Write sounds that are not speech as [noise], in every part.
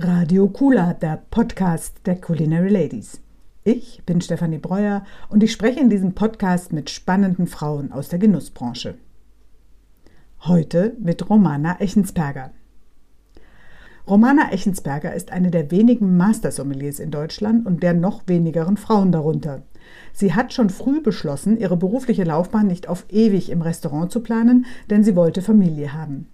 Radio Kula, der Podcast der Culinary Ladies. Ich bin Stefanie Breuer und ich spreche in diesem Podcast mit spannenden Frauen aus der Genussbranche. Heute mit Romana Echensperger. Romana Echensperger ist eine der wenigen Master-Sommeliers in Deutschland und der noch wenigeren Frauen darunter. Sie hat schon früh beschlossen, ihre berufliche Laufbahn nicht auf ewig im Restaurant zu planen, denn sie wollte Familie haben.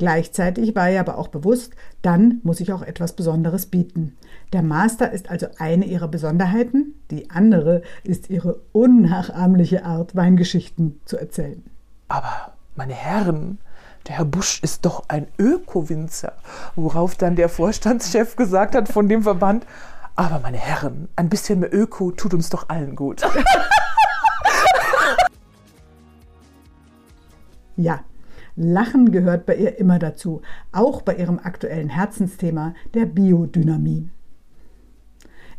Gleichzeitig war ihr aber auch bewusst, dann muss ich auch etwas Besonderes bieten. Der Master ist also eine ihrer Besonderheiten, die andere ist ihre unnachahmliche Art, Weingeschichten zu erzählen. Aber, meine Herren, der Herr Busch ist doch ein Öko-Winzer. Worauf dann der Vorstandschef gesagt hat von dem Verband, aber meine Herren, ein bisschen mehr Öko tut uns doch allen gut. [laughs] ja, Lachen gehört bei ihr immer dazu, auch bei ihrem aktuellen Herzensthema der Biodynamie.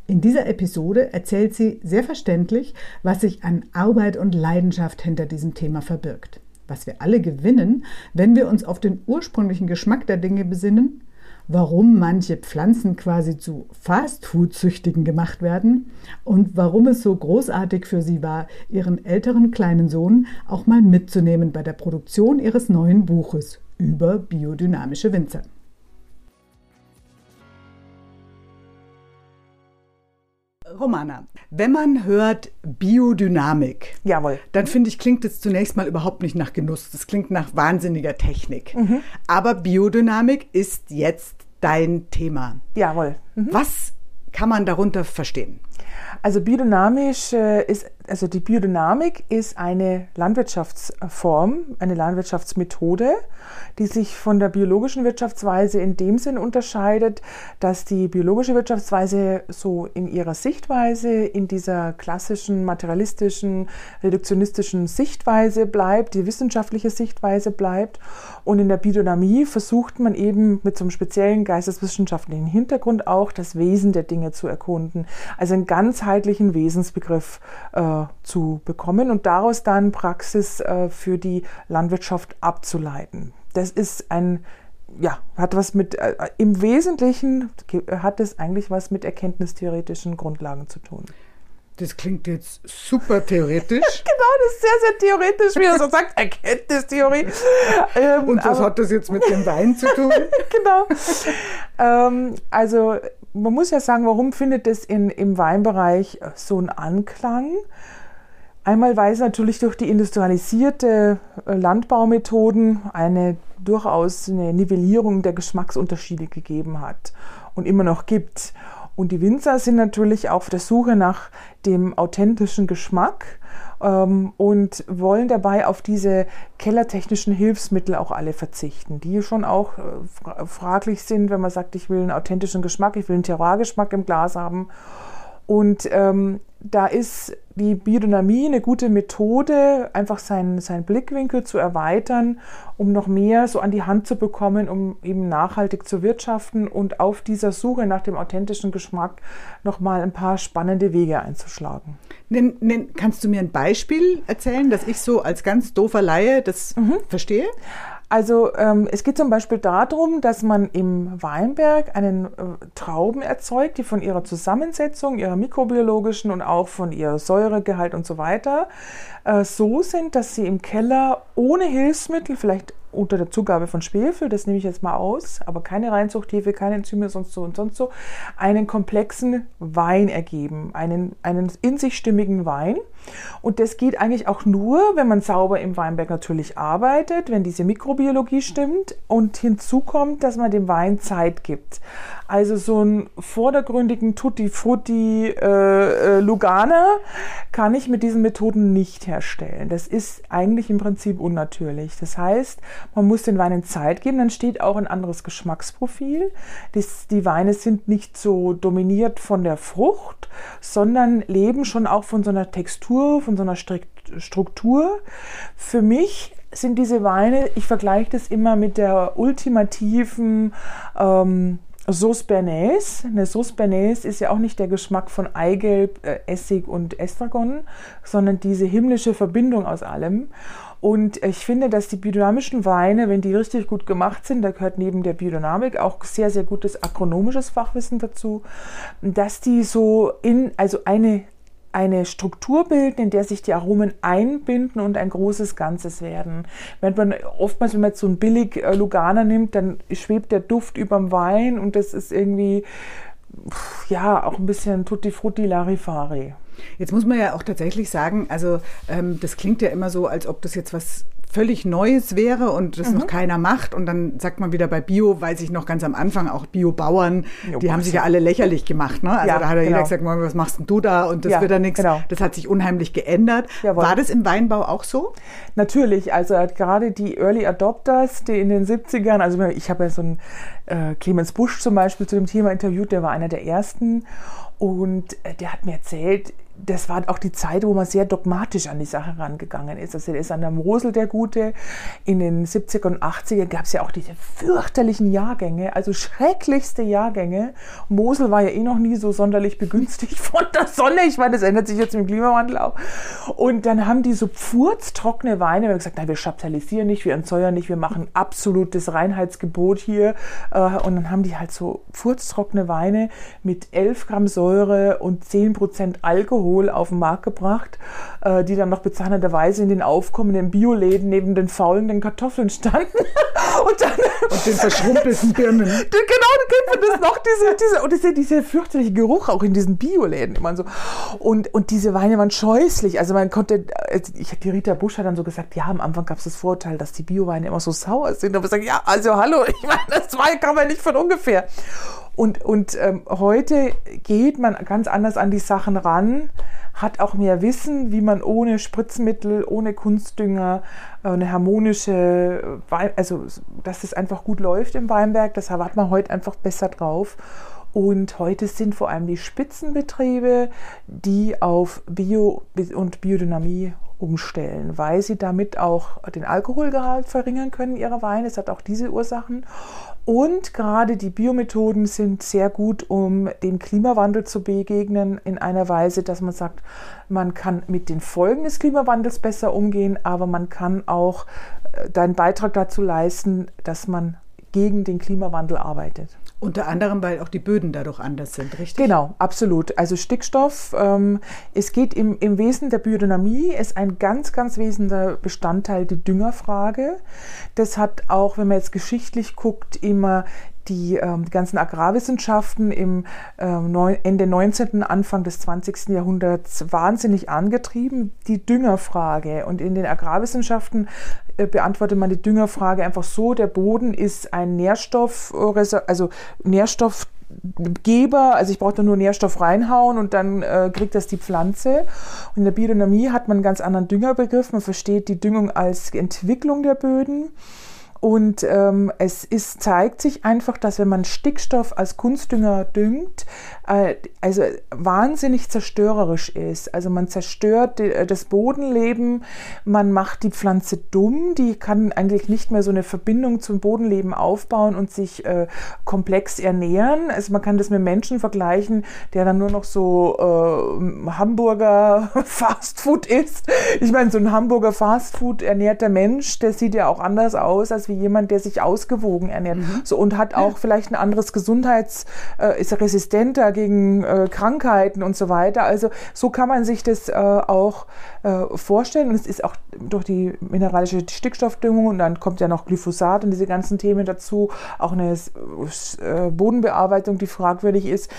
In dieser Episode erzählt sie sehr verständlich, was sich an Arbeit und Leidenschaft hinter diesem Thema verbirgt. Was wir alle gewinnen, wenn wir uns auf den ursprünglichen Geschmack der Dinge besinnen warum manche Pflanzen quasi zu Fastfood-Süchtigen gemacht werden und warum es so großartig für sie war, ihren älteren kleinen Sohn auch mal mitzunehmen bei der Produktion ihres neuen Buches über biodynamische Winzer. Romana, wenn man hört Biodynamik, Jawohl. dann finde ich, klingt es zunächst mal überhaupt nicht nach Genuss. Das klingt nach wahnsinniger Technik. Mhm. Aber Biodynamik ist jetzt dein Thema. Jawohl. Mhm. Was kann man darunter verstehen? Also biodynamisch äh, ist, also die Biodynamik ist eine Landwirtschaftsform, eine Landwirtschaftsmethode, die sich von der biologischen Wirtschaftsweise in dem Sinn unterscheidet, dass die biologische Wirtschaftsweise so in ihrer Sichtweise, in dieser klassischen materialistischen, reduktionistischen Sichtweise bleibt, die wissenschaftliche Sichtweise bleibt. Und in der Biodynamie versucht man eben mit so einem speziellen geisteswissenschaftlichen Hintergrund auch das Wesen der Dinge zu erkunden. Also ein ganzheitlichen Wesensbegriff äh, zu bekommen und daraus dann Praxis äh, für die Landwirtschaft abzuleiten. Das ist ein ja, hat was mit, äh, im Wesentlichen hat es eigentlich was mit erkenntnistheoretischen Grundlagen zu tun. Das klingt jetzt super theoretisch. [laughs] genau, das ist sehr, sehr theoretisch, wie er so sagt, Erkenntnistheorie. Ähm, Und was aber, hat das jetzt mit dem Wein zu tun? [laughs] genau. Ähm, also man muss ja sagen, warum findet es im Weinbereich so einen Anklang? Einmal, weil es natürlich durch die industrialisierte äh, Landbaumethoden eine durchaus eine Nivellierung der Geschmacksunterschiede gegeben hat und immer noch gibt. Und die Winzer sind natürlich auf der Suche nach dem authentischen Geschmack ähm, und wollen dabei auf diese kellertechnischen Hilfsmittel auch alle verzichten, die schon auch äh, fraglich sind, wenn man sagt, ich will einen authentischen Geschmack, ich will einen Terroirgeschmack im Glas haben. Und ähm, da ist die Biodynamie eine gute Methode, einfach seinen, seinen Blickwinkel zu erweitern, um noch mehr so an die Hand zu bekommen, um eben nachhaltig zu wirtschaften und auf dieser Suche nach dem authentischen Geschmack nochmal ein paar spannende Wege einzuschlagen. Nen, nen, kannst du mir ein Beispiel erzählen, dass ich so als ganz doofer Laie das mhm. verstehe? Also ähm, es geht zum Beispiel darum, dass man im Weinberg einen äh, Trauben erzeugt, die von ihrer Zusammensetzung, ihrer mikrobiologischen und auch von ihrer Säuregehalt und so weiter äh, so sind, dass sie im Keller ohne Hilfsmittel, vielleicht unter der Zugabe von Schwefel, das nehme ich jetzt mal aus, aber keine Reinzuchthefe, keine Enzyme, sonst so und sonst so, einen komplexen Wein ergeben, einen, einen in sich stimmigen Wein. Und das geht eigentlich auch nur, wenn man sauber im Weinberg natürlich arbeitet, wenn diese Mikrobiologie stimmt und hinzu kommt, dass man dem Wein Zeit gibt. Also so einen vordergründigen Tutti Frutti äh, äh, Lugana kann ich mit diesen Methoden nicht herstellen. Das ist eigentlich im Prinzip unnatürlich. Das heißt, man muss den Weinen Zeit geben, dann steht auch ein anderes Geschmacksprofil. Das, die Weine sind nicht so dominiert von der Frucht, sondern leben schon auch von so einer Textur, von so einer Struktur. Für mich sind diese Weine, ich vergleiche das immer mit der ultimativen ähm, Sauce Bernays. Eine Sauce Bernays ist ja auch nicht der Geschmack von Eigelb, äh, Essig und Estragon, sondern diese himmlische Verbindung aus allem. Und ich finde, dass die biodynamischen Weine, wenn die richtig gut gemacht sind, da gehört neben der Biodynamik auch sehr, sehr gutes agronomisches Fachwissen dazu, dass die so in, also eine, eine Struktur bilden, in der sich die Aromen einbinden und ein großes Ganzes werden. Wenn man oftmals, wenn man jetzt so ein billig äh, Lugana nimmt, dann schwebt der Duft über dem Wein und das ist irgendwie ja auch ein bisschen Tutti Frutti Larifari. Jetzt muss man ja auch tatsächlich sagen, also ähm, das klingt ja immer so, als ob das jetzt was völlig Neues wäre und das mhm. noch keiner macht. Und dann sagt man wieder bei Bio, weiß ich noch ganz am Anfang, auch Biobauern, die haben sich ja alle lächerlich gemacht. Ne? Also ja, da hat ja genau. jeder gesagt, was machst denn du da? Und das ja, wird ja nichts. Genau. Das hat sich unheimlich geändert. Jawohl. War das im Weinbau auch so? Natürlich, also gerade die Early Adopters, die in den 70ern, also ich habe ja so einen äh, Clemens Busch zum Beispiel zu dem Thema interviewt, der war einer der ersten. Und äh, der hat mir erzählt, das war auch die Zeit, wo man sehr dogmatisch an die Sache rangegangen ist. Also ist an der Mosel der Gute. In den 70er und 80er gab es ja auch diese fürchterlichen Jahrgänge, also schrecklichste Jahrgänge. Mosel war ja eh noch nie so sonderlich begünstigt [laughs] von der Sonne. Ich meine, das ändert sich jetzt mit dem Klimawandel auch. Und dann haben die so pfurztrockene Weine. Wir haben gesagt, nein, wir chaptalisieren nicht, wir entsäuern nicht, wir machen absolutes Reinheitsgebot hier. Äh, und dann haben die halt so pfurztrockene Weine mit 11 Gramm Säure und 10 Prozent Alkohol Alkohol auf den Markt gebracht, äh, die dann noch bezeichnenderweise in den aufkommenden Bioläden neben den faulenden Kartoffeln standen. [laughs] und, dann, und den verschrumpelten [laughs] Birnen. genau, dann kennt man das noch, diese, diese, und diese, dieser fürchterliche Geruch auch in diesen Bioläden immer so. Und, und diese Weine waren scheußlich. Also man konnte, ich, die Rita Busch hat dann so gesagt, ja, am Anfang gab es das Vorteil, dass die Bioweine immer so sauer sind. Aber ich sage, ja, also hallo, [laughs] ich meine, das Wein kann man nicht von ungefähr. Und, und ähm, heute geht man ganz anders an die Sachen ran, hat auch mehr Wissen, wie man ohne Spritzmittel, ohne Kunstdünger äh, eine harmonische, Wein, also dass es einfach gut läuft im Weinberg, das hat man heute einfach besser drauf. Und heute sind vor allem die Spitzenbetriebe, die auf Bio und Biodynamie umstellen, weil sie damit auch den Alkoholgehalt verringern können ihrer Weine. Es hat auch diese Ursachen. Und gerade die Biomethoden sind sehr gut, um dem Klimawandel zu begegnen, in einer Weise, dass man sagt, man kann mit den Folgen des Klimawandels besser umgehen, aber man kann auch äh, deinen Beitrag dazu leisten, dass man gegen den Klimawandel arbeitet. Unter anderem, weil auch die Böden dadurch anders sind, richtig? Genau, absolut. Also Stickstoff, ähm, es geht im, im Wesen der Biodynamie, ist ein ganz, ganz wesentlicher Bestandteil die Düngerfrage. Das hat auch, wenn man jetzt geschichtlich guckt, immer die, ähm, die ganzen Agrarwissenschaften im ähm, Ende 19., Anfang des 20. Jahrhunderts wahnsinnig angetrieben, die Düngerfrage. Und in den Agrarwissenschaften beantwortet man die Düngerfrage einfach so, der Boden ist ein Nährstoff, also Nährstoffgeber, also ich brauche da nur Nährstoff reinhauen und dann äh, kriegt das die Pflanze. Und in der Biodynamie hat man einen ganz anderen Düngerbegriff. Man versteht die Düngung als Entwicklung der Böden. Und ähm, es ist, zeigt sich einfach, dass wenn man Stickstoff als Kunstdünger düngt, äh, also wahnsinnig zerstörerisch ist. Also man zerstört die, äh, das Bodenleben, man macht die Pflanze dumm, die kann eigentlich nicht mehr so eine Verbindung zum Bodenleben aufbauen und sich äh, komplex ernähren. Also man kann das mit Menschen vergleichen, der dann nur noch so äh, Hamburger [laughs] Fastfood isst. Ich meine, so ein Hamburger Fastfood ernährt der Mensch, der sieht ja auch anders aus als wie jemand, der sich ausgewogen ernährt. Mhm. So, und hat auch vielleicht ein anderes Gesundheits, äh, ist resistenter gegen äh, Krankheiten und so weiter. Also so kann man sich das äh, auch äh, vorstellen. Und es ist auch durch die mineralische Stickstoffdüngung und dann kommt ja noch Glyphosat und diese ganzen Themen dazu, auch eine äh, Bodenbearbeitung, die fragwürdig ist,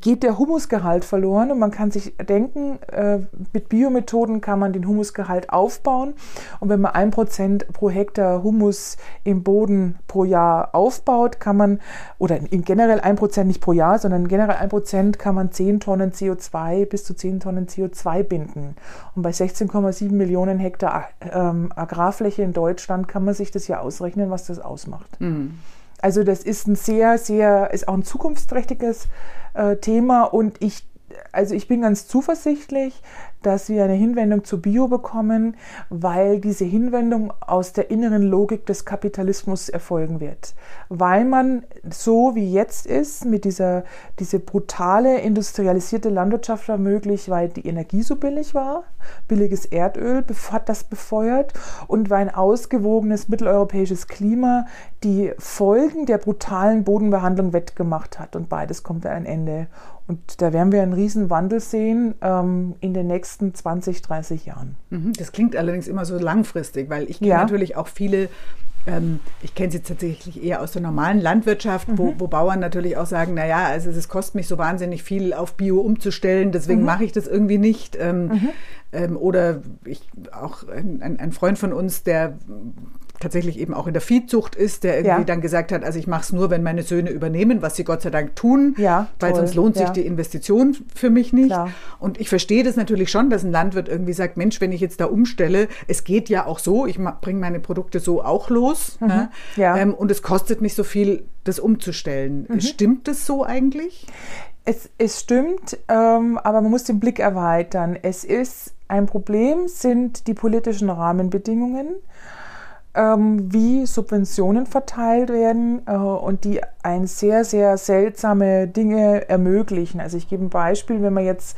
geht der Humusgehalt verloren und man kann sich denken, äh, mit Biomethoden kann man den Humusgehalt aufbauen und wenn man ein Prozent pro Hektar Humus im Boden pro Jahr aufbaut, kann man, oder in generell ein Prozent nicht pro Jahr, sondern generell ein Prozent kann man 10 Tonnen CO2 bis zu 10 Tonnen CO2 binden. Und bei 16,7 Millionen Hektar ähm, Agrarfläche in Deutschland kann man sich das ja ausrechnen, was das ausmacht. Mhm. Also das ist ein sehr, sehr, ist auch ein zukunftsträchtiges äh, Thema und ich also ich bin ganz zuversichtlich, dass wir eine Hinwendung zu Bio bekommen, weil diese Hinwendung aus der inneren Logik des Kapitalismus erfolgen wird. Weil man so wie jetzt ist, mit dieser diese brutale industrialisierte Landwirtschaft war möglich, weil die Energie so billig war, billiges Erdöl hat das befeuert und weil ein ausgewogenes mitteleuropäisches Klima die Folgen der brutalen Bodenbehandlung wettgemacht hat und beides kommt an ein Ende. Und da werden wir einen riesen Wandel sehen ähm, in den nächsten 20, 30 Jahren. Mhm, das klingt allerdings immer so langfristig, weil ich kenne ja. natürlich auch viele ähm, ich kenne sie tatsächlich eher aus der normalen Landwirtschaft, mhm. wo, wo, Bauern natürlich auch sagen, naja, also es kostet mich so wahnsinnig viel auf Bio umzustellen, deswegen mhm. mache ich das irgendwie nicht. Ähm, mhm. ähm, oder ich, auch ein, ein, Freund von uns, der tatsächlich eben auch in der Viehzucht ist, der irgendwie ja. dann gesagt hat, also ich mache es nur, wenn meine Söhne übernehmen, was sie Gott sei Dank tun, ja, weil sonst lohnt sich ja. die Investition für mich nicht. Klar. Und ich verstehe das natürlich schon, dass ein Landwirt irgendwie sagt, Mensch, wenn ich jetzt da umstelle, es geht ja auch so, ich bringe meine Produkte so auch los mhm. ne? ähm, und es kostet mich so viel, das umzustellen. Mhm. Stimmt das so eigentlich? Es, es stimmt, ähm, aber man muss den Blick erweitern. Es ist ein Problem, sind die politischen Rahmenbedingungen wie Subventionen verteilt werden äh, und die ein sehr, sehr seltsame Dinge ermöglichen. Also ich gebe ein Beispiel, wenn man jetzt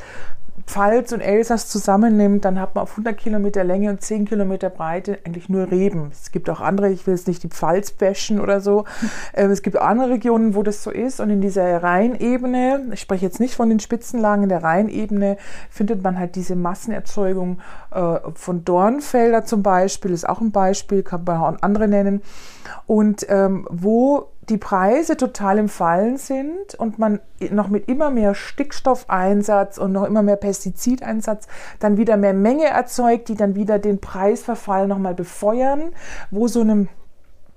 Pfalz und Elsass zusammennimmt, dann hat man auf 100 Kilometer Länge und 10 Kilometer Breite eigentlich nur Reben. Es gibt auch andere, ich will jetzt nicht die Pfalz bashen oder so. [laughs] Ähm, es gibt andere Regionen, wo das so ist. Und in dieser Rheinebene, ich spreche jetzt nicht von den Spitzenlagen, in der Rheinebene findet man halt diese Massenerzeugung äh, von Dornfelder zum Beispiel, ist auch ein Beispiel, kann man auch andere nennen. Und ähm, wo die Preise total im Fallen sind und man noch mit immer mehr Stickstoffeinsatz und noch immer mehr Pestizideinsatz dann wieder mehr Menge erzeugt, die dann wieder den Preisverfall nochmal befeuern, wo so eine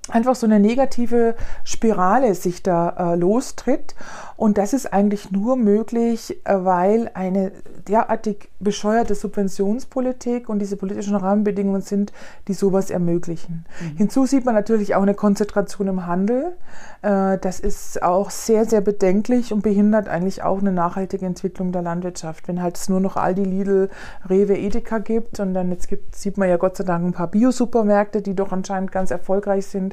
einfach so eine negative Spirale sich da äh, lostritt. Und das ist eigentlich nur möglich, äh, weil eine derartig bescheuerte Subventionspolitik und diese politischen Rahmenbedingungen sind, die sowas ermöglichen. Mhm. Hinzu sieht man natürlich auch eine Konzentration im Handel. Äh, das ist auch sehr, sehr bedenklich und behindert eigentlich auch eine nachhaltige Entwicklung der Landwirtschaft. Wenn halt es nur noch Aldi, Lidl, Rewe, Edeka gibt und dann jetzt gibt, sieht man ja Gott sei Dank ein paar Biosupermärkte, die doch anscheinend ganz erfolgreich sind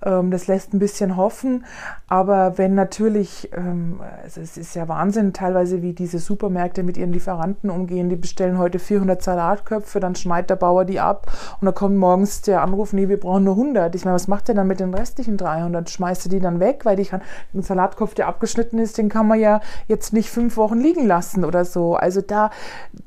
das lässt ein bisschen hoffen. Aber wenn natürlich, ähm, also es ist ja Wahnsinn teilweise, wie diese Supermärkte mit ihren Lieferanten umgehen. Die bestellen heute 400 Salatköpfe, dann schneidet der Bauer die ab und dann kommt morgens der Anruf, nee, wir brauchen nur 100. Ich meine, was macht der dann mit den restlichen 300? Schmeißt er die dann weg? Weil die kann, ein Salatkopf, der abgeschnitten ist, den kann man ja jetzt nicht fünf Wochen liegen lassen oder so. Also da,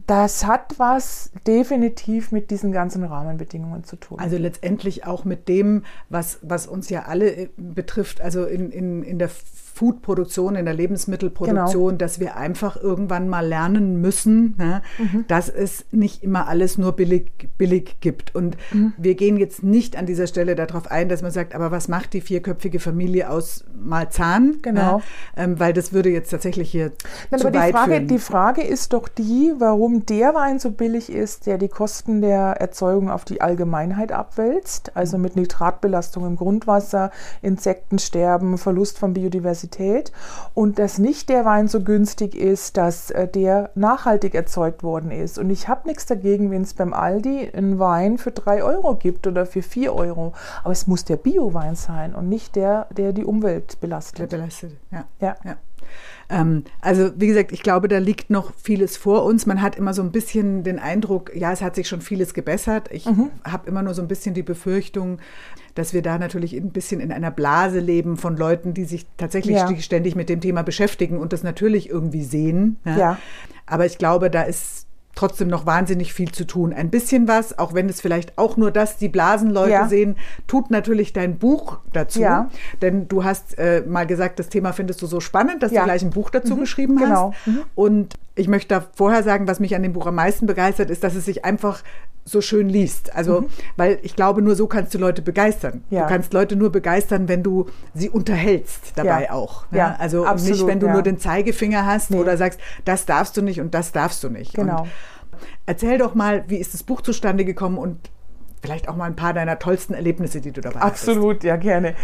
das hat was definitiv mit diesen ganzen Rahmenbedingungen zu tun. Also letztendlich auch mit dem, was, was uns ja alle äh, betrifft, also in, in, in der Foodproduktion, in der Lebensmittelproduktion, genau. dass wir einfach irgendwann mal lernen müssen, ne, mhm. dass es nicht immer alles nur billig, billig gibt. Und mhm. wir gehen jetzt nicht an dieser Stelle darauf ein, dass man sagt, aber was macht die vierköpfige Familie aus Malzahn? Genau. Ne, ähm, weil das würde jetzt tatsächlich hier Nein, zu aber weit die Frage, führen. Die Frage ist doch die, warum der Wein so billig ist, der die Kosten der Erzeugung auf die Allgemeinheit abwälzt, also mit Nitratbelastung im Grundwasser, Insektensterben, Verlust von Biodiversität Qualität und dass nicht der Wein so günstig ist, dass äh, der nachhaltig erzeugt worden ist. Und ich habe nichts dagegen, wenn es beim Aldi einen Wein für drei Euro gibt oder für vier Euro. Aber es muss der Bio-Wein sein und nicht der, der die Umwelt belastet. Der belastet, ja. ja. ja. Ähm, also wie gesagt, ich glaube, da liegt noch vieles vor uns. Man hat immer so ein bisschen den Eindruck, ja, es hat sich schon vieles gebessert. Ich mhm. habe immer nur so ein bisschen die Befürchtung, dass wir da natürlich ein bisschen in einer Blase leben von Leuten, die sich tatsächlich ja. ständig mit dem Thema beschäftigen und das natürlich irgendwie sehen. Ja. ja. Aber ich glaube, da ist trotzdem noch wahnsinnig viel zu tun. Ein bisschen was, auch wenn es vielleicht auch nur das die Blasenleute ja. sehen, tut natürlich dein Buch dazu. Ja. Denn du hast äh, mal gesagt, das Thema findest du so spannend, dass ja. du gleich ein Buch dazu mhm. geschrieben genau. hast. Mhm. Und ich möchte da vorher sagen, was mich an dem Buch am meisten begeistert, ist, dass es sich einfach so schön liest. Also, mhm. weil ich glaube, nur so kannst du Leute begeistern. Ja. Du kannst Leute nur begeistern, wenn du sie unterhältst dabei ja. auch. Ja, ja also absolut, nicht, wenn du nur den Zeigefinger hast nee. oder sagst, das darfst du nicht und das darfst du nicht. Genau. Und erzähl doch mal, wie ist das Buch zustande gekommen und vielleicht auch mal ein paar deiner tollsten Erlebnisse, die du dabei hast. Absolut, hattest. ja, gerne.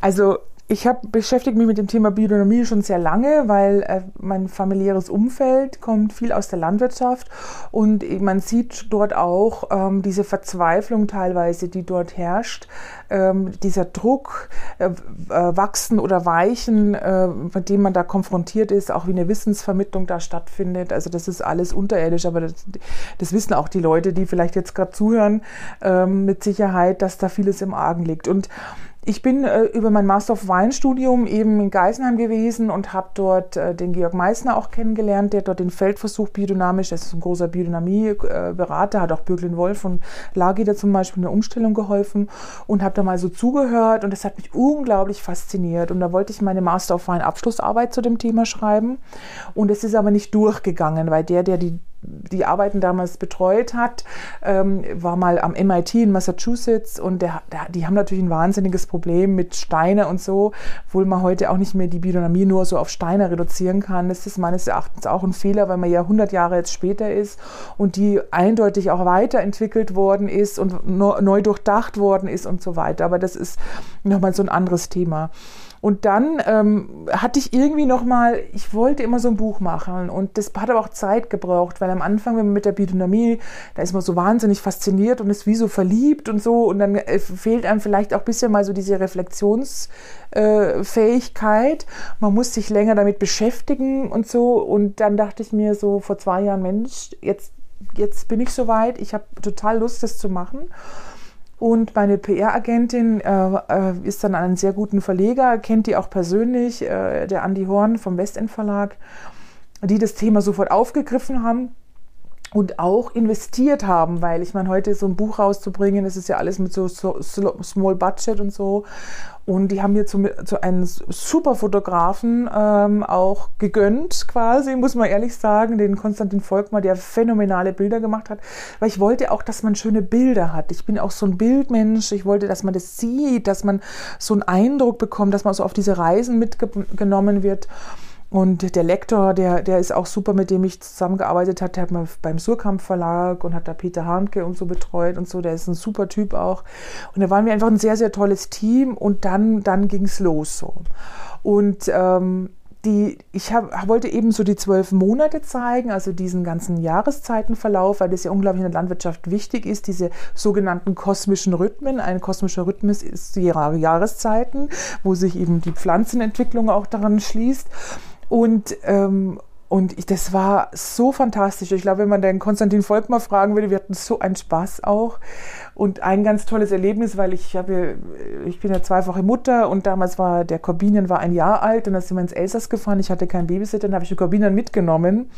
Also ich habe beschäftigt mich mit dem Thema Biodynamie schon sehr lange, weil äh, mein familiäres Umfeld kommt viel aus der Landwirtschaft und man sieht dort auch ähm, diese Verzweiflung teilweise, die dort herrscht, ähm, dieser Druck, äh, äh, wachsen oder weichen, äh, mit dem man da konfrontiert ist, auch wie eine Wissensvermittlung da stattfindet. Also das ist alles unterirdisch, aber das, das wissen auch die Leute, die vielleicht jetzt gerade zuhören, ähm, mit Sicherheit, dass da vieles im Argen liegt. Und ich bin äh, über mein Master of Wine Studium eben in Geisenheim gewesen und habe dort äh, den Georg Meissner auch kennengelernt, der dort den Feldversuch biodynamisch, das ist ein großer Biodynamie-Berater, hat auch Bürglin Wolf und Lagida zum Beispiel in der Umstellung geholfen und habe da mal so zugehört und das hat mich unglaublich fasziniert und da wollte ich meine Master of Wine Abschlussarbeit zu dem Thema schreiben und es ist aber nicht durchgegangen, weil der, der die die Arbeiten damals betreut hat, ähm, war mal am MIT in Massachusetts und der, der, die haben natürlich ein wahnsinniges Problem mit Steine und so, obwohl man heute auch nicht mehr die Biodynamie nur so auf Steine reduzieren kann. Das ist meines Erachtens auch ein Fehler, weil man ja 100 Jahre jetzt später ist und die eindeutig auch weiterentwickelt worden ist und neu durchdacht worden ist und so weiter. Aber das ist nochmal so ein anderes Thema. Und dann ähm, hatte ich irgendwie noch mal, ich wollte immer so ein Buch machen und das hat aber auch Zeit gebraucht, weil am Anfang, wenn man mit der Biodynamie, da ist man so wahnsinnig fasziniert und ist wie so verliebt und so und dann äh, fehlt einem vielleicht auch ein bisschen mal so diese Reflexionsfähigkeit. Äh, man muss sich länger damit beschäftigen und so und dann dachte ich mir so vor zwei Jahren, Mensch, jetzt, jetzt bin ich soweit, ich habe total Lust, das zu machen. Und meine PR-Agentin äh, äh, ist dann an einen sehr guten Verleger, kennt die auch persönlich, äh, der Andi Horn vom Westend Verlag, die das Thema sofort aufgegriffen haben und auch investiert haben, weil ich meine, heute so ein Buch rauszubringen, das ist ja alles mit so, so Small Budget und so. Und die haben mir zu, zu einen super Fotografen ähm, auch gegönnt, quasi, muss man ehrlich sagen, den Konstantin Volkmar, der phänomenale Bilder gemacht hat. Weil ich wollte auch, dass man schöne Bilder hat. Ich bin auch so ein Bildmensch. Ich wollte, dass man das sieht, dass man so einen Eindruck bekommt, dass man so auf diese Reisen mitgenommen wird. Und der Lektor, der, der ist auch super, mit dem ich zusammengearbeitet habe. Der hat mal beim Surkamp Verlag und hat da Peter Hanke und so betreut und so. Der ist ein super Typ auch. Und da waren wir einfach ein sehr, sehr tolles Team und dann, dann ging es los so. Und ähm, die, ich hab, wollte eben so die zwölf Monate zeigen, also diesen ganzen Jahreszeitenverlauf, weil das ja unglaublich in der Landwirtschaft wichtig ist, diese sogenannten kosmischen Rhythmen. Ein kosmischer Rhythmus ist die Jahreszeiten, wo sich eben die Pflanzenentwicklung auch daran schließt. Und, ähm, und ich, das war so fantastisch. Ich glaube, wenn man den Konstantin Volkmar fragen würde, wir hatten so einen Spaß auch. Und ein ganz tolles Erlebnis, weil ich habe, ich bin ja zweifache Mutter und damals war der Corbinian war ein Jahr alt und dann sind wir ins Elsass gefahren. Ich hatte keinen Babysitter, dann habe ich den Corbinian mitgenommen.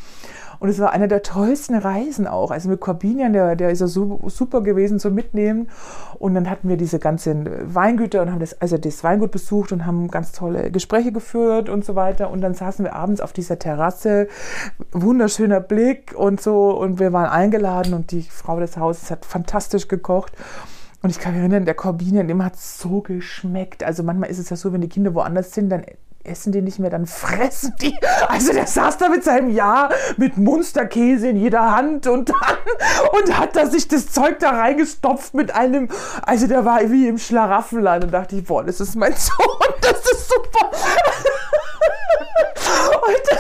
Und es war eine der tollsten Reisen auch. Also mit Corbinian, der, der ist ja so, super gewesen zum Mitnehmen. Und dann hatten wir diese ganzen Weingüter und haben das, also das Weingut besucht und haben ganz tolle Gespräche geführt und so weiter. Und dann saßen wir abends auf dieser Terrasse, wunderschöner Blick und so. Und wir waren eingeladen und die Frau des Hauses hat fantastisch gekocht. Und ich kann mich erinnern, der Corbinian, dem hat so geschmeckt. Also manchmal ist es ja so, wenn die Kinder woanders sind, dann essen die nicht mehr, dann fressen die. Also der saß da mit seinem Jahr mit Munsterkäse in jeder Hand und dann und hat da sich das Zeug da reingestopft mit einem, also der war wie im Schlaraffenland und dachte ich, boah, das ist mein Sohn, das ist super. [laughs] und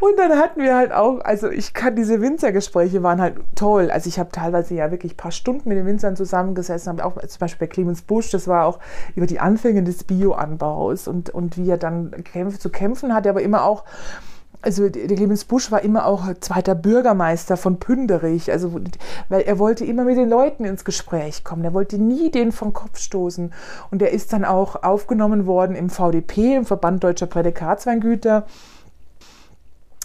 und dann hatten wir halt auch, also ich kann diese Winzergespräche waren halt toll. Also ich habe teilweise ja wirklich ein paar Stunden mit den Winzern zusammengesessen, habe auch zum Beispiel bei Clemens Busch, das war auch über die Anfänge des Bioanbaus und, und wie er dann kämpf, zu kämpfen hatte, aber immer auch also der Clemens Busch war immer auch zweiter Bürgermeister von Pünderich, also weil er wollte immer mit den Leuten ins Gespräch kommen, er wollte nie den vom Kopf stoßen. Und er ist dann auch aufgenommen worden im VDP, im Verband Deutscher Prädikatsweingüter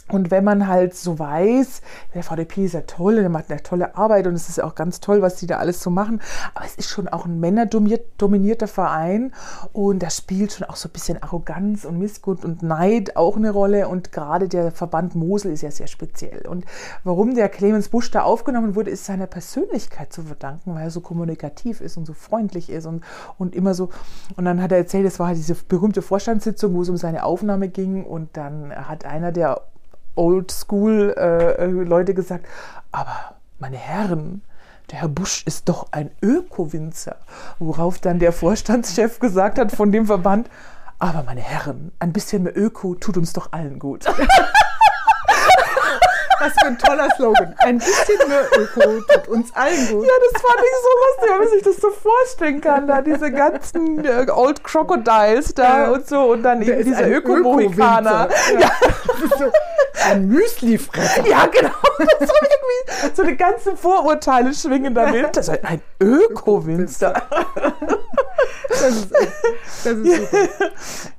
und wenn man halt so weiß, der VDP ist ja toll, der macht eine tolle Arbeit und es ist auch ganz toll, was die da alles so machen. Aber es ist schon auch ein männerdominierter Verein und da spielt schon auch so ein bisschen Arroganz und Missgut und Neid auch eine Rolle. Und gerade der Verband Mosel ist ja sehr speziell. Und warum der Clemens Busch da aufgenommen wurde, ist seiner Persönlichkeit zu verdanken, weil er so kommunikativ ist und so freundlich ist und, und immer so. Und dann hat er erzählt, es war halt diese berühmte Vorstandssitzung, wo es um seine Aufnahme ging und dann hat einer der Oldschool-Leute äh, gesagt, aber meine Herren, der Herr Busch ist doch ein Öko-Winzer. Worauf dann der Vorstandschef gesagt hat von dem Verband, aber meine Herren, ein bisschen mehr Öko tut uns doch allen gut. [laughs] Was für ein toller Slogan. Ein bisschen mehr Öko tut uns allen gut. Ja, das fand ich so lustig, wenn man sich das so vorstellen kann. Da diese ganzen äh, Old Crocodiles da ja. und so und dann eben dieser Öko-Mohikaner. Öko ja. ja. so ein Müslifresser. Ja, genau. So, irgendwie, so die ganzen Vorurteile schwingen damit. Das ist ein Öko-Winzer. Das ist, das ist super.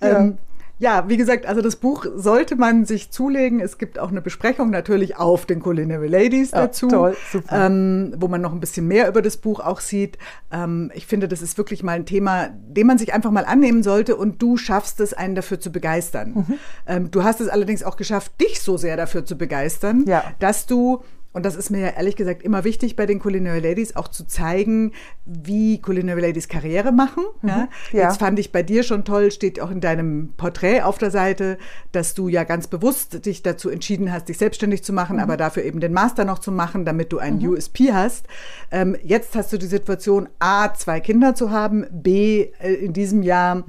Ja. Ähm, ja, wie gesagt, also das Buch sollte man sich zulegen. Es gibt auch eine Besprechung natürlich auf den Culinary Ladies dazu, ja, toll, super. Ähm, wo man noch ein bisschen mehr über das Buch auch sieht. Ähm, ich finde, das ist wirklich mal ein Thema, dem man sich einfach mal annehmen sollte und du schaffst es, einen dafür zu begeistern. Mhm. Ähm, du hast es allerdings auch geschafft, dich so sehr dafür zu begeistern, ja. dass du und das ist mir ja ehrlich gesagt immer wichtig bei den Culinary Ladies, auch zu zeigen, wie Culinary Ladies Karriere machen. Mhm, ja. Jetzt fand ich bei dir schon toll, steht auch in deinem Porträt auf der Seite, dass du ja ganz bewusst dich dazu entschieden hast, dich selbstständig zu machen, mhm. aber dafür eben den Master noch zu machen, damit du einen mhm. USP hast. Ähm, jetzt hast du die Situation, A, zwei Kinder zu haben, B, äh, in diesem Jahr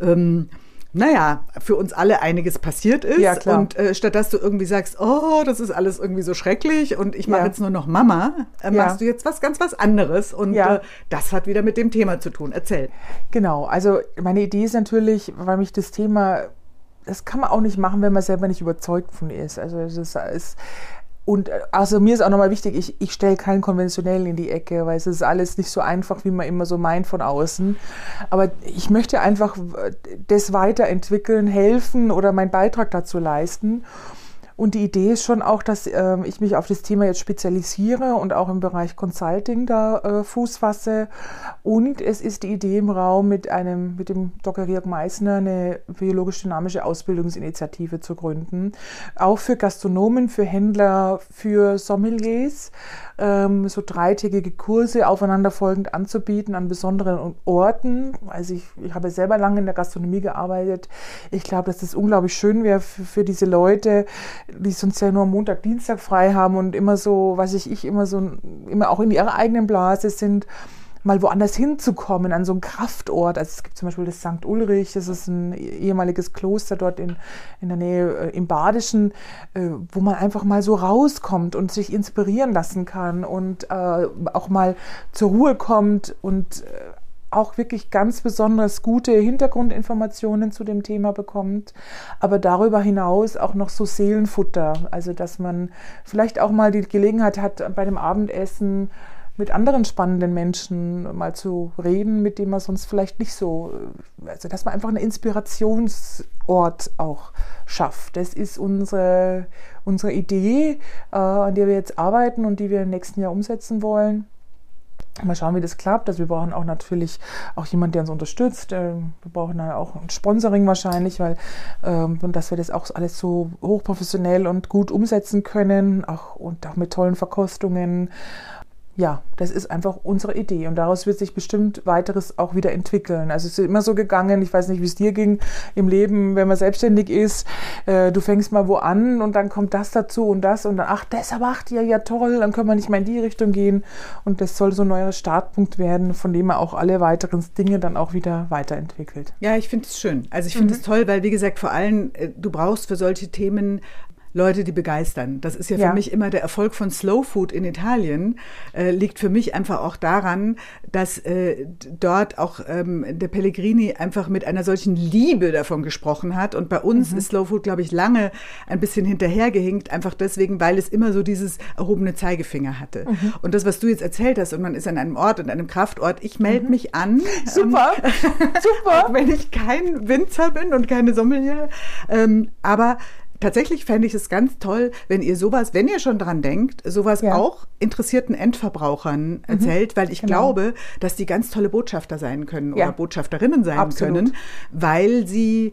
ähm, naja, für uns alle einiges passiert ist. Ja, klar. Und äh, statt dass du irgendwie sagst, oh, das ist alles irgendwie so schrecklich und ich mache ja. jetzt nur noch Mama, äh, ja. machst du jetzt was ganz was anderes. Und ja. äh, das hat wieder mit dem Thema zu tun. Erzähl. Genau, also meine Idee ist natürlich, weil mich das Thema das kann man auch nicht machen, wenn man selber nicht überzeugt von ist. Also es ist, und also mir ist auch nochmal wichtig, ich, ich stelle keinen konventionellen in die Ecke, weil es ist alles nicht so einfach, wie man immer so meint von außen. Aber ich möchte einfach das weiterentwickeln, helfen oder meinen Beitrag dazu leisten. Und die Idee ist schon auch, dass äh, ich mich auf das Thema jetzt spezialisiere und auch im Bereich Consulting da äh, Fuß fasse. Und es ist die Idee im Raum, mit einem, mit dem Dr. Georg Meissner eine biologisch-dynamische Ausbildungsinitiative zu gründen. Auch für Gastronomen, für Händler, für Sommeliers ähm, so dreitägige Kurse aufeinanderfolgend anzubieten an besonderen Orten. Also ich, ich habe selber lange in der Gastronomie gearbeitet. Ich glaube, dass das unglaublich schön wäre für, für diese Leute, die sonst ja nur Montag, Dienstag frei haben und immer so, weiß ich, ich immer so, immer auch in ihrer eigenen Blase sind mal woanders hinzukommen, an so einen Kraftort. Also es gibt zum Beispiel das St. Ulrich, das ist ein ehemaliges Kloster dort in, in der Nähe äh, im Badischen, äh, wo man einfach mal so rauskommt und sich inspirieren lassen kann und äh, auch mal zur Ruhe kommt und äh, auch wirklich ganz besonders gute Hintergrundinformationen zu dem Thema bekommt, aber darüber hinaus auch noch so Seelenfutter, also dass man vielleicht auch mal die Gelegenheit hat, bei dem Abendessen mit anderen spannenden Menschen mal zu reden, mit denen man sonst vielleicht nicht so, also dass man einfach einen Inspirationsort auch schafft. Das ist unsere, unsere Idee, äh, an der wir jetzt arbeiten und die wir im nächsten Jahr umsetzen wollen. Mal schauen, wie das klappt. Also wir brauchen auch natürlich auch jemanden, der uns unterstützt. Äh, wir brauchen dann auch ein Sponsoring wahrscheinlich, weil ähm, dass wir das auch alles so hochprofessionell und gut umsetzen können, auch und auch mit tollen Verkostungen ja, das ist einfach unsere Idee und daraus wird sich bestimmt weiteres auch wieder entwickeln. Also es ist immer so gegangen, ich weiß nicht, wie es dir ging im Leben, wenn man selbstständig ist, äh, du fängst mal wo an und dann kommt das dazu und das und dann, ach, das macht ja, ja toll, dann können wir nicht mehr in die Richtung gehen und das soll so ein neuer Startpunkt werden, von dem man auch alle weiteren Dinge dann auch wieder weiterentwickelt. Ja, ich finde es schön. Also ich finde es mhm. toll, weil wie gesagt, vor allem, äh, du brauchst für solche Themen Leute, die begeistern. Das ist ja, ja, für mich immer der Erfolg von Slow Food in Italien, äh, liegt für mich einfach auch daran, dass äh, dort auch ähm, der Pellegrini einfach mit einer solchen Liebe davon gesprochen hat. Und bei uns mhm. ist Slow Food, glaube ich, lange ein bisschen hinterhergehinkt, einfach deswegen, weil es immer so dieses erhobene Zeigefinger hatte. Mhm. Und das, was du jetzt erzählt hast, und man ist an einem Ort, an einem Kraftort, ich melde mhm. mich an. [laughs] Super, ähm, [laughs] super. wenn ich kein Winzer bin und keine Sommelier. Ähm, aber tatsächlich fände ich es ganz toll, wenn ihr sowas, wenn ihr schon dran denkt, sowas ja. auch interessierten Endverbrauchern mhm. erzählt, weil ich genau. glaube, dass die ganz tolle Botschafter sein können ja. oder Botschafterinnen sein Absolut. können, weil sie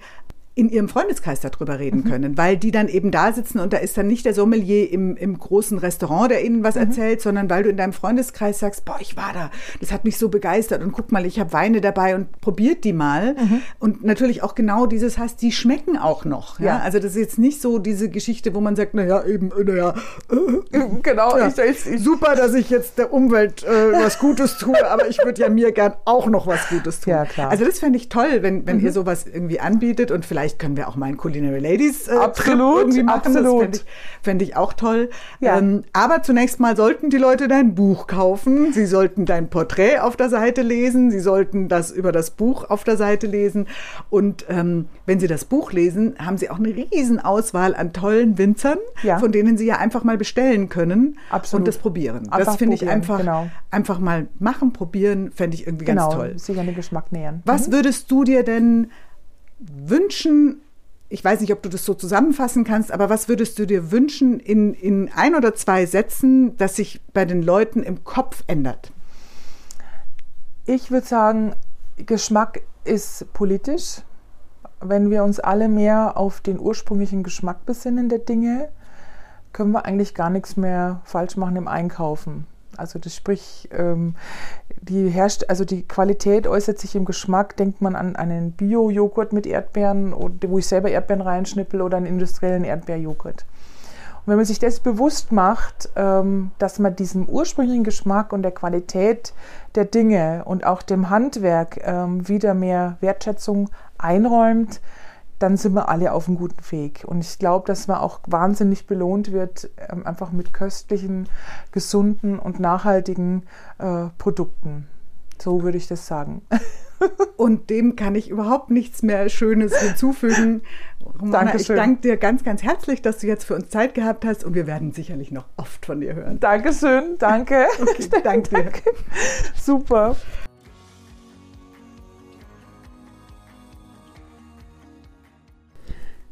in ihrem Freundeskreis darüber reden mhm. können, weil die dann eben da sitzen und da ist dann nicht der Sommelier im, im großen Restaurant, der ihnen was mhm. erzählt, sondern weil du in deinem Freundeskreis sagst, boah, ich war da, das hat mich so begeistert und guck mal, ich habe Weine dabei und probiert die mal. Mhm. Und natürlich auch genau dieses heißt, die schmecken auch noch. Ja? ja? Also das ist jetzt nicht so diese Geschichte, wo man sagt, naja, eben, naja, äh, [laughs] genau, ja, ich, ich, super, dass ich jetzt der Umwelt äh, was Gutes tue, [laughs] aber ich würde ja mir gern auch noch was Gutes tun. Ja, klar. Also das fände ich toll, wenn, wenn mhm. ihr sowas irgendwie anbietet und vielleicht vielleicht können wir auch mal einen Culinary Ladies äh, absolut, irgendwie machen. Absolut. Das fände ich, fänd ich auch toll. Ja. Ähm, aber zunächst mal sollten die Leute dein Buch kaufen. Sie sollten dein Porträt auf der Seite lesen. Sie sollten das über das Buch auf der Seite lesen. Und ähm, wenn Sie das Buch lesen, haben Sie auch eine riesen Auswahl an tollen Winzern, ja. von denen Sie ja einfach mal bestellen können Absolut. und das probieren. Einfach das finde ich einfach, genau. einfach mal machen, probieren, fände ich irgendwie genau, ganz toll. Sich an den Geschmack nähern. Was mhm. würdest du dir denn wünschen, ich weiß nicht, ob du das so zusammenfassen kannst, aber was würdest du dir wünschen in, in ein oder zwei Sätzen, dass sich bei den Leuten im Kopf ändert? Ich würde sagen, Geschmack ist politisch. Wenn wir uns alle mehr auf den ursprünglichen Geschmack besinnen der Dinge, können wir eigentlich gar nichts mehr falsch machen im Einkaufen. Also das sprich, ähm, die herrscht, also die Qualität äußert sich im Geschmack. Denkt man an einen Bio-Joghurt mit Erdbeeren, wo ich selber Erdbeeren reinschnippel oder einen industriellen Erdbeerjoghurt. Und wenn man sich das bewusst macht, ähm, dass man diesem ursprünglichen Geschmack und der Qualität der Dinge und auch dem Handwerk ähm, wieder mehr Wertschätzung einräumt, dann sind wir alle auf einem guten Weg. Und ich glaube, dass man auch wahnsinnig belohnt wird, ähm, einfach mit köstlichen, gesunden und nachhaltigen äh, Produkten. So würde ich das sagen. [laughs] Und dem kann ich überhaupt nichts mehr Schönes hinzufügen. Romana, Dankeschön. ich danke dir ganz, ganz herzlich, dass du jetzt für uns Zeit gehabt hast und wir werden sicherlich noch oft von dir hören. Dankeschön, danke. Okay, danke. [laughs] Danke. Super.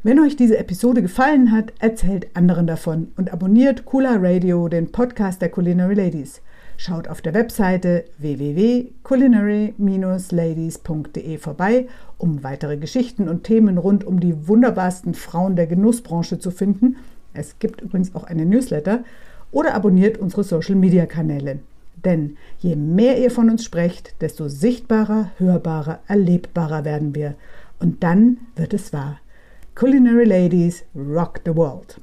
Wenn euch diese Episode gefallen hat, erzählt anderen davon und abonniert Kula Radio, den Podcast der Culinary Ladies. Schaut auf der Webseite www.culinary-ladies.de vorbei, um weitere Geschichten und Themen rund um die wunderbarsten Frauen der Genussbranche zu finden. Es gibt übrigens auch einen Newsletter. Oder abonniert unsere Social-Media-Kanäle. Denn je mehr ihr von uns sprecht, desto sichtbarer, hörbarer, erlebbarer werden wir. Und dann wird es wahr. Culinary Ladies Rock the World.